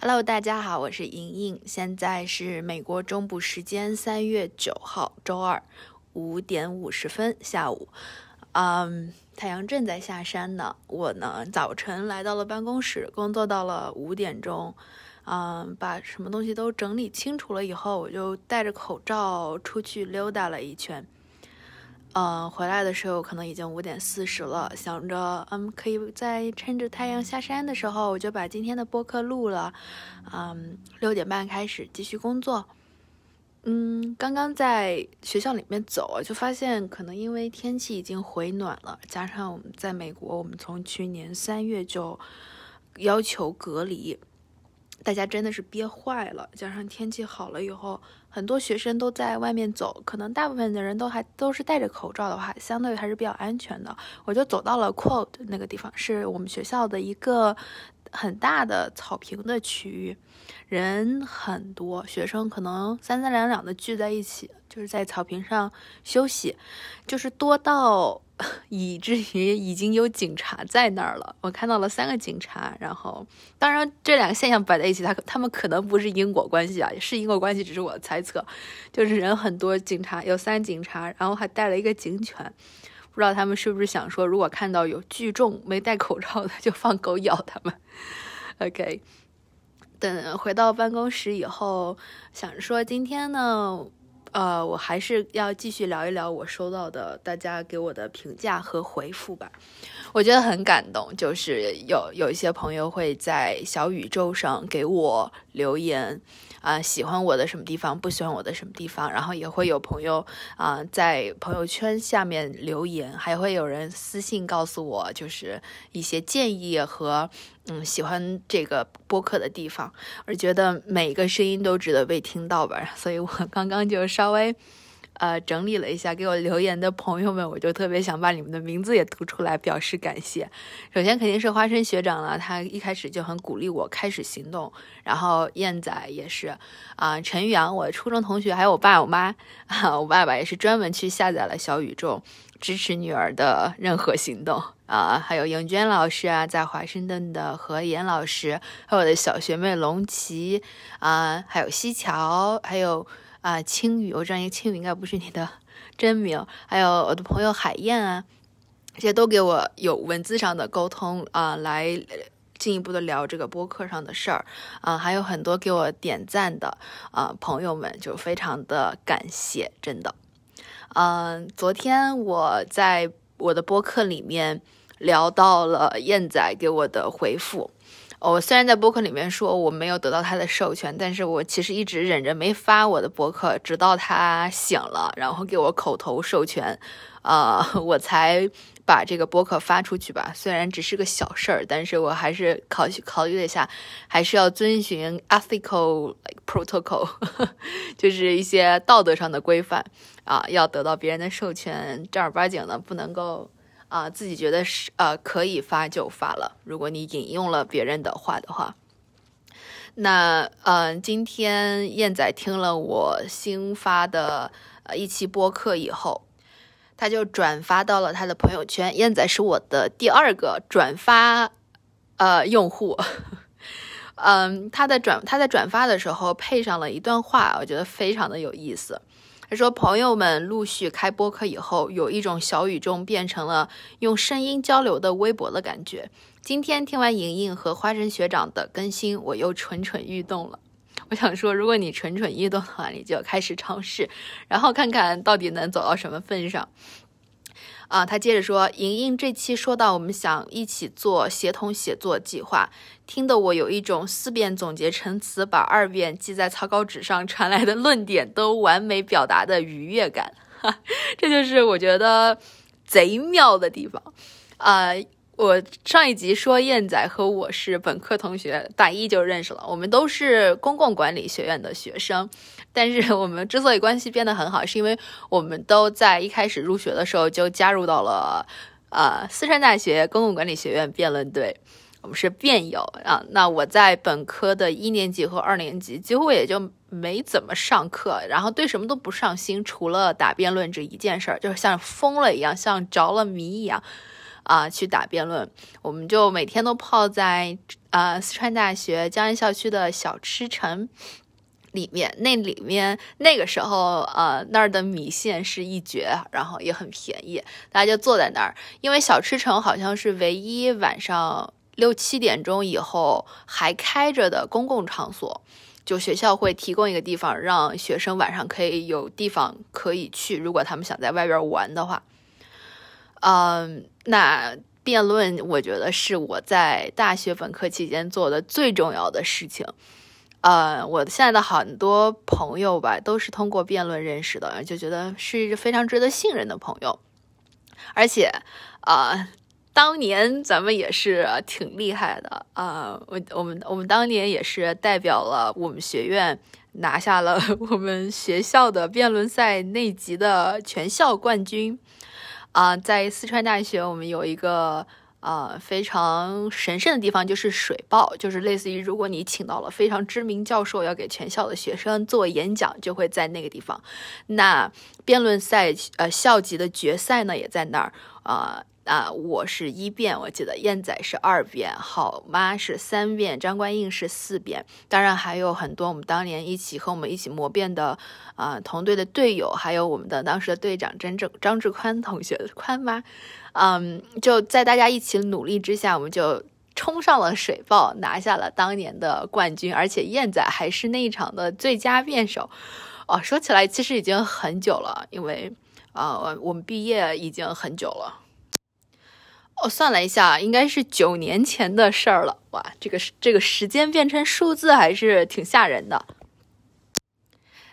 Hello，大家好，我是莹莹，现在是美国中部时间三月九号周二五点五十分下午，嗯，太阳正在下山呢。我呢早晨来到了办公室，工作到了五点钟，嗯，把什么东西都整理清楚了以后，我就戴着口罩出去溜达了一圈。嗯，回来的时候可能已经五点四十了，想着，嗯，可以在趁着太阳下山的时候，我就把今天的播客录了。嗯，六点半开始继续工作。嗯，刚刚在学校里面走，就发现可能因为天气已经回暖了，加上我们在美国，我们从去年三月就要求隔离。大家真的是憋坏了，加上天气好了以后，很多学生都在外面走，可能大部分的人都还都是戴着口罩的话，相对还是比较安全的。我就走到了 quote 那个地方，是我们学校的一个很大的草坪的区域，人很多，学生可能三三两两的聚在一起，就是在草坪上休息，就是多到。以至于已经有警察在那儿了，我看到了三个警察。然后，当然这两个现象摆在一起，他他们可能不是因果关系啊，是因果关系，只是我猜测。就是人很多，警察有三警察，然后还带了一个警犬，不知道他们是不是想说，如果看到有聚众没戴口罩的，就放狗咬他们。OK，等回到办公室以后，想说今天呢。呃，我还是要继续聊一聊我收到的大家给我的评价和回复吧。我觉得很感动，就是有有一些朋友会在小宇宙上给我留言。啊，喜欢我的什么地方，不喜欢我的什么地方，然后也会有朋友啊在朋友圈下面留言，还会有人私信告诉我，就是一些建议和嗯喜欢这个播客的地方。而觉得每一个声音都值得被听到吧，所以我刚刚就稍微。呃，整理了一下给我留言的朋友们，我就特别想把你们的名字也读出来，表示感谢。首先肯定是花生学长了，他一开始就很鼓励我开始行动。然后燕仔也是，啊，陈宇阳，我初中同学，还有我爸我妈，啊，我爸爸也是专门去下载了小宇宙，支持女儿的任何行动啊。还有颖娟老师啊，在华盛顿的何妍老师，还有我的小学妹龙琪啊，还有西桥，还有。啊，青雨，我知道一个，青雨应该不是你的 真名。还有我的朋友海燕啊，这些都给我有文字上的沟通啊，来进一步的聊这个播客上的事儿啊。还有很多给我点赞的啊朋友们，就非常的感谢，真的。嗯，昨天我在我的播客里面聊到了燕仔给我的回复。我虽然在博客里面说我没有得到他的授权，但是我其实一直忍着没发我的博客，直到他醒了，然后给我口头授权，呃，我才把这个博客发出去吧。虽然只是个小事儿，但是我还是考考虑了一下，还是要遵循 ethical protocol，就是一些道德上的规范啊，要得到别人的授权，正儿八经的不能够。啊，自己觉得是呃可以发就发了。如果你引用了别人的话的话，那嗯，今天燕仔听了我新发的呃一期播客以后，他就转发到了他的朋友圈。燕仔是我的第二个转发呃用户，嗯，他在转他在转发的时候配上了一段话，我觉得非常的有意思。他说：“朋友们陆续开播课以后，有一种小宇宙变成了用声音交流的微博的感觉。今天听完莹莹和花生学长的更新，我又蠢蠢欲动了。我想说，如果你蠢蠢欲动的话，你就开始尝试，然后看看到底能走到什么份上。”啊，他接着说：“莹莹这期说到我们想一起做协同写作计划，听得我有一种四遍总结陈词，把二遍记在草稿纸上传来的论点都完美表达的愉悦感。哈，这就是我觉得贼妙的地方。啊，我上一集说燕仔和我是本科同学，大一就认识了，我们都是公共管理学院的学生。”但是我们之所以关系变得很好，是因为我们都在一开始入学的时候就加入到了，呃，四川大学公共管理学院辩论队，我们是辩友啊。那我在本科的一年级和二年级几乎也就没怎么上课，然后对什么都不上心，除了打辩论这一件事儿，就是像疯了一样，像着了迷一样。啊去打辩论，我们就每天都泡在啊四川大学江岸校区的小吃城。里面那里面那个时候，呃，那儿的米线是一绝，然后也很便宜，大家就坐在那儿。因为小吃城好像是唯一晚上六七点钟以后还开着的公共场所，就学校会提供一个地方让学生晚上可以有地方可以去，如果他们想在外边玩的话。嗯，那辩论我觉得是我在大学本科期间做的最重要的事情。呃，我现在的很多朋友吧，都是通过辩论认识的，就觉得是一个非常值得信任的朋友。而且，啊，当年咱们也是挺厉害的啊，我我们我们当年也是代表了我们学院拿下了我们学校的辩论赛内级的全校冠军啊，在四川大学，我们有一个。啊，非常神圣的地方就是水报，就是类似于如果你请到了非常知名教授要给全校的学生做演讲，就会在那个地方。那辩论赛，呃，校级的决赛呢也在那儿啊。啊，我是一辩，我记得燕仔是二辩，好妈是三辩，张冠印是四辩，当然还有很多我们当年一起和我们一起磨辩的啊同队的队友，还有我们的当时的队长张正张志宽同学宽妈，嗯，就在大家一起努力之下，我们就冲上了水报，拿下了当年的冠军，而且燕仔还是那一场的最佳辩手。哦，说起来其实已经很久了，因为啊，我们毕业已经很久了。我算了一下，应该是九年前的事儿了。哇，这个这个时间变成数字还是挺吓人的。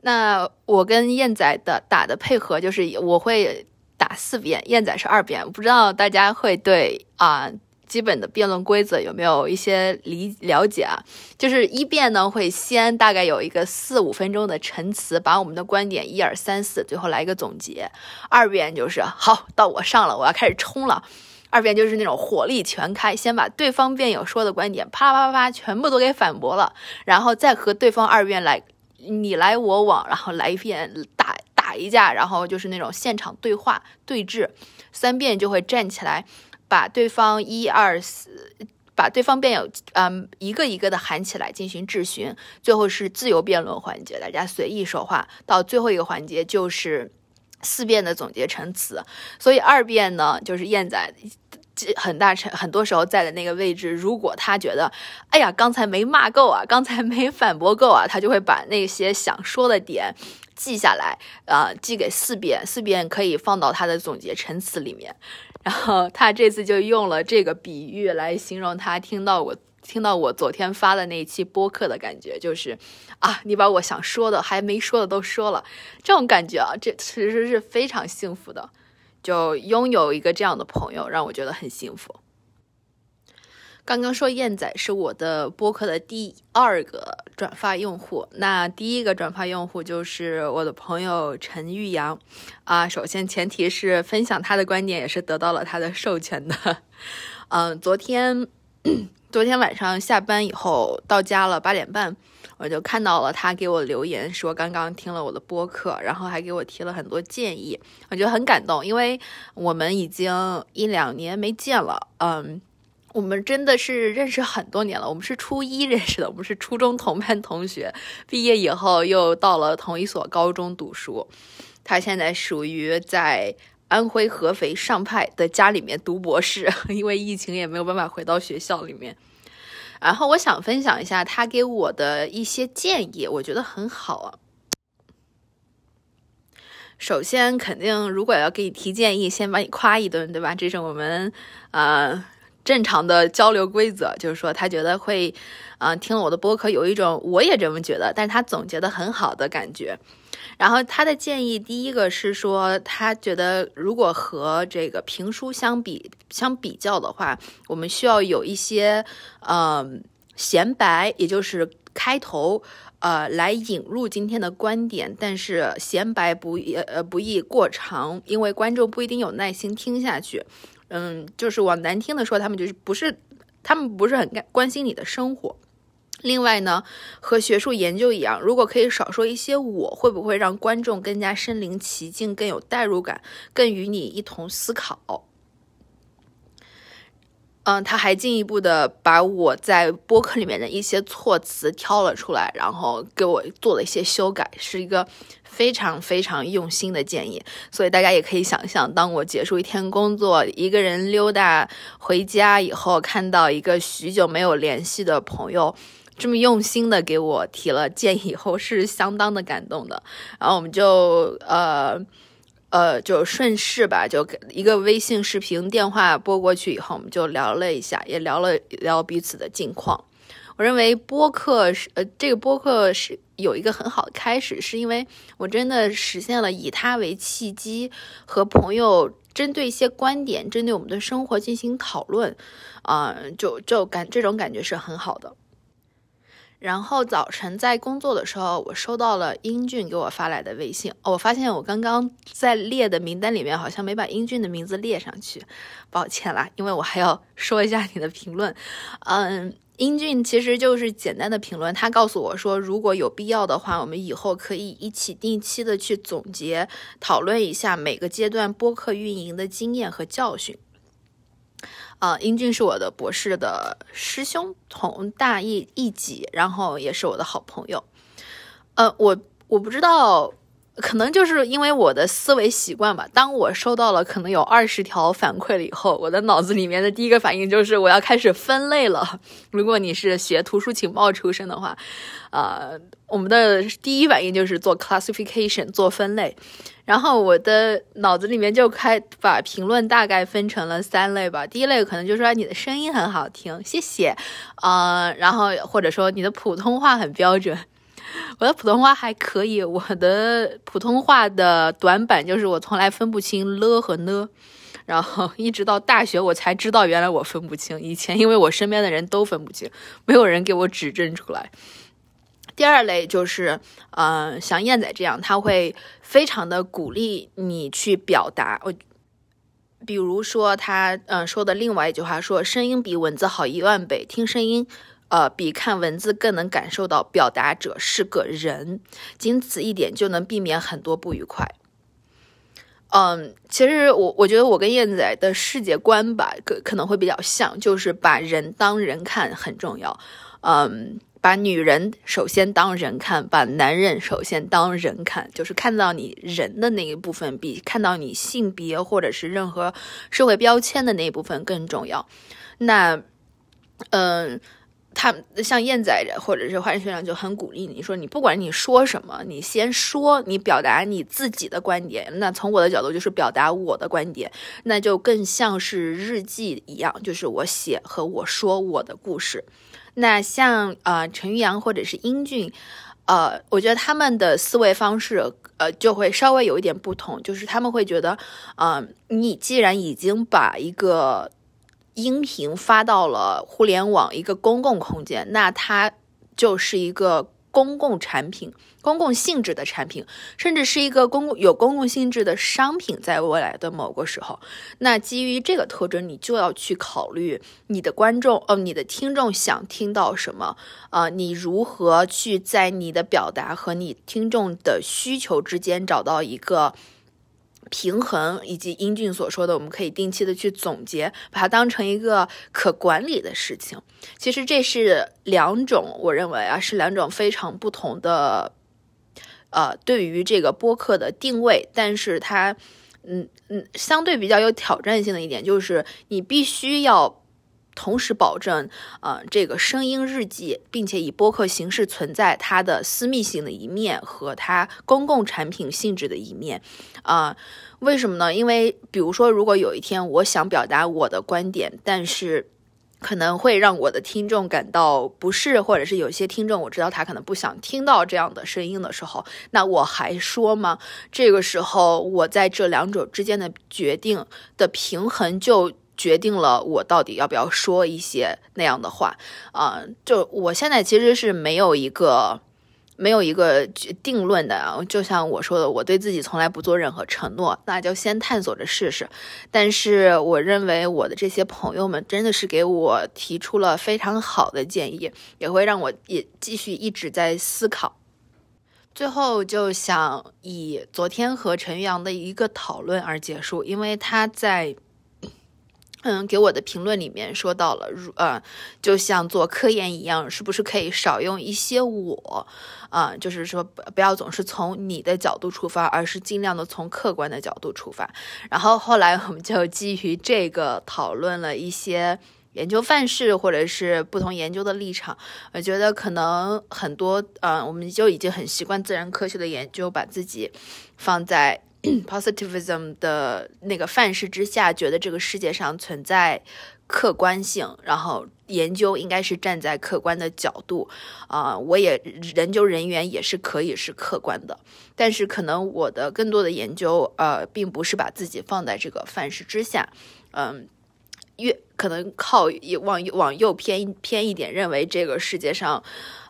那我跟燕仔的打的配合就是我会打四遍，燕仔是二遍。不知道大家会对啊基本的辩论规则有没有一些理了解啊？就是一辩呢会先大概有一个四五分钟的陈词，把我们的观点一二三四，最后来一个总结。二辩就是好，到我上了，我要开始冲了。二辩就是那种火力全开，先把对方辩友说的观点啪啪啪全部都给反驳了，然后再和对方二辩来你来我往，然后来一遍打打一架，然后就是那种现场对话对峙。三辩就会站起来，把对方一二四，把对方辩友嗯一个一个的喊起来进行质询，最后是自由辩论环节，大家随意说话。到最后一个环节就是。四辩的总结陈词，所以二辩呢，就是燕仔很大程很多时候在的那个位置。如果他觉得，哎呀，刚才没骂够啊，刚才没反驳够啊，他就会把那些想说的点记下来，呃，寄给四辩，四辩可以放到他的总结陈词里面。然后他这次就用了这个比喻来形容他听到我。听到我昨天发的那一期播客的感觉，就是啊，你把我想说的还没说的都说了，这种感觉啊，这其实是非常幸福的。就拥有一个这样的朋友，让我觉得很幸福。刚刚说燕仔是我的播客的第二个转发用户，那第一个转发用户就是我的朋友陈玉阳啊。首先前提是分享他的观点也是得到了他的授权的。嗯，昨天。昨天晚上下班以后到家了，八点半我就看到了他给我留言，说刚刚听了我的播客，然后还给我提了很多建议，我觉得很感动，因为我们已经一两年没见了，嗯，我们真的是认识很多年了，我们是初一认识的，我们是初中同班同学，毕业以后又到了同一所高中读书，他现在属于在。安徽合肥上派的家里面读博士，因为疫情也没有办法回到学校里面。然后我想分享一下他给我的一些建议，我觉得很好啊。首先，肯定如果要给你提建议，先把你夸一顿，对吧？这是我们呃正常的交流规则，就是说他觉得会，嗯，听了我的播客有一种我也这么觉得，但是他总结的很好的感觉。然后他的建议，第一个是说，他觉得如果和这个评书相比相比较的话，我们需要有一些呃闲白，也就是开头，呃，来引入今天的观点，但是闲白不呃不宜过长，因为观众不一定有耐心听下去。嗯，就是往难听的说，他们就是不是他们不是很关心你的生活。另外呢，和学术研究一样，如果可以少说一些我，会不会让观众更加身临其境，更有代入感，更与你一同思考？嗯，他还进一步的把我在播客里面的一些措辞挑了出来，然后给我做了一些修改，是一个非常非常用心的建议。所以大家也可以想象，当我结束一天工作，一个人溜达回家以后，看到一个许久没有联系的朋友这么用心的给我提了建议以后，是相当的感动的。然后我们就呃。呃，就顺势吧，就一个微信视频电话拨过去以后，我们就聊了一下，也聊了聊彼此的近况。我认为播客是呃，这个播客是有一个很好的开始，是因为我真的实现了以它为契机，和朋友针对一些观点，针对我们的生活进行讨论，啊，就就感这种感觉是很好的。然后早晨在工作的时候，我收到了英俊给我发来的微信。我发现我刚刚在列的名单里面好像没把英俊的名字列上去，抱歉啦，因为我还要 说一下你的评论。嗯，英俊其实就是简单的评论，他告诉我说，如果有必要的话，我们以后可以一起定期的去总结讨论一下每个阶段播客运营的经验和教训。啊，英俊是我的博士的师兄，同大一一级，然后也是我的好朋友。呃，我我不知道，可能就是因为我的思维习惯吧。当我收到了可能有二十条反馈了以后，我的脑子里面的第一个反应就是我要开始分类了。如果你是学图书情报出身的话，呃，我们的第一反应就是做 classification，做分类。然后我的脑子里面就开把评论大概分成了三类吧。第一类可能就是说你的声音很好听，谢谢，呃，然后或者说你的普通话很标准，我的普通话还可以。我的普通话的短板就是我从来分不清了和呢，然后一直到大学我才知道原来我分不清。以前因为我身边的人都分不清，没有人给我指正出来。第二类就是，呃，像燕仔这样，他会非常的鼓励你去表达。我，比如说他，嗯，说的另外一句话说，声音比文字好一万倍，听声音，呃，比看文字更能感受到表达者是个人，仅此一点就能避免很多不愉快。嗯，其实我我觉得我跟燕仔的世界观吧，可可能会比较像，就是把人当人看很重要。嗯。把女人首先当人看，把男人首先当人看，就是看到你人的那一部分，比看到你性别或者是任何社会标签的那一部分更重要。那，嗯，他像燕仔或者是华人学长就很鼓励你说，你不管你说什么，你先说，你表达你自己的观点。那从我的角度就是表达我的观点，那就更像是日记一样，就是我写和我说我的故事。那像呃陈玉阳或者是英俊，呃，我觉得他们的思维方式呃就会稍微有一点不同，就是他们会觉得，嗯，你既然已经把一个音频发到了互联网一个公共空间，那它就是一个。公共产品、公共性质的产品，甚至是一个公共有公共性质的商品，在未来的某个时候，那基于这个特征，你就要去考虑你的观众，哦，你的听众想听到什么，啊，你如何去在你的表达和你听众的需求之间找到一个。平衡以及英俊所说的，我们可以定期的去总结，把它当成一个可管理的事情。其实这是两种，我认为啊是两种非常不同的，呃，对于这个播客的定位。但是它，嗯嗯，相对比较有挑战性的一点就是，你必须要。同时保证，呃，这个声音日记，并且以播客形式存在它的私密性的一面和它公共产品性质的一面，啊，为什么呢？因为比如说，如果有一天我想表达我的观点，但是可能会让我的听众感到不适，或者是有些听众我知道他可能不想听到这样的声音的时候，那我还说吗？这个时候，我在这两者之间的决定的平衡就。决定了我到底要不要说一些那样的话啊？就我现在其实是没有一个没有一个定论的。就像我说的，我对自己从来不做任何承诺，那就先探索着试试。但是我认为我的这些朋友们真的是给我提出了非常好的建议，也会让我也继续一直在思考。最后就想以昨天和陈阳的一个讨论而结束，因为他在。嗯，给我的评论里面说到了，如呃，就像做科研一样，是不是可以少用一些我？啊，就是说不不要总是从你的角度出发，而是尽量的从客观的角度出发。然后后来我们就基于这个讨论了一些研究范式，或者是不同研究的立场。我觉得可能很多，呃，我们就已经很习惯自然科学的研究，把自己放在。positivism 的那个范式之下，觉得这个世界上存在客观性，然后研究应该是站在客观的角度啊。我也研究人员也是可以是客观的，但是可能我的更多的研究呃，并不是把自己放在这个范式之下，嗯，越可能靠往往右偏偏一点，认为这个世界上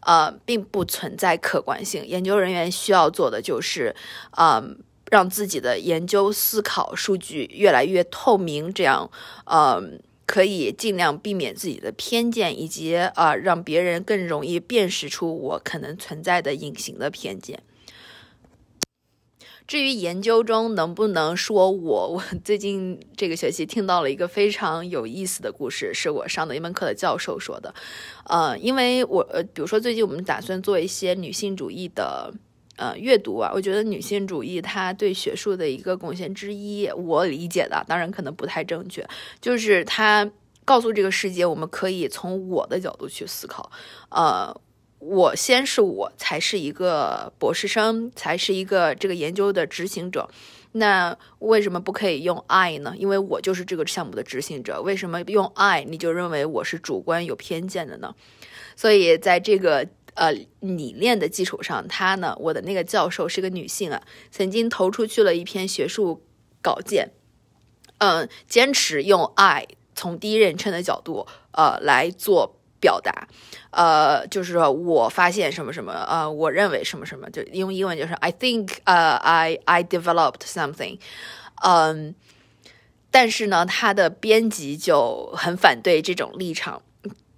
呃并不存在客观性。研究人员需要做的就是嗯。让自己的研究思考数据越来越透明，这样，呃，可以尽量避免自己的偏见，以及啊，让别人更容易辨识出我可能存在的隐形的偏见。至于研究中能不能说我，我最近这个学期听到了一个非常有意思的故事，是我上的一门课的教授说的。呃，因为我呃，比如说最近我们打算做一些女性主义的。呃，阅读啊，我觉得女性主义它对学术的一个贡献之一，我理解的，当然可能不太正确，就是它告诉这个世界，我们可以从我的角度去思考。呃，我先是我才是一个博士生，才是一个这个研究的执行者。那为什么不可以用 I 呢？因为我就是这个项目的执行者。为什么用 I 你就认为我是主观有偏见的呢？所以在这个。呃，理念的基础上，他呢，我的那个教授是个女性啊，曾经投出去了一篇学术稿件，嗯，坚持用 I 从第一人称的角度，呃，来做表达，呃，就是说我发现什么什么，呃，我认为什么什么，就用英文就是 I think，呃，I I developed something，嗯，但是呢，他的编辑就很反对这种立场。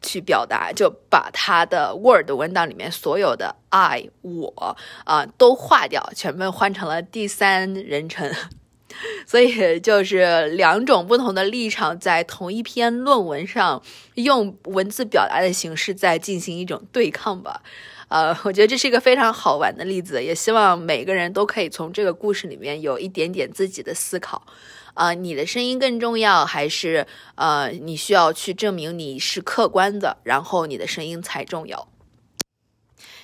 去表达，就把他的 Word 文档里面所有的 I 我啊都划掉，全部换成了第三人称，所以就是两种不同的立场在同一篇论文上用文字表达的形式在进行一种对抗吧。呃，我觉得这是一个非常好玩的例子，也希望每个人都可以从这个故事里面有一点点自己的思考。啊，你的声音更重要，还是呃，你需要去证明你是客观的，然后你的声音才重要？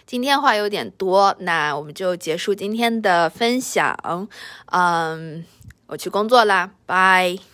今天话有点多，那我们就结束今天的分享。嗯，我去工作啦，拜。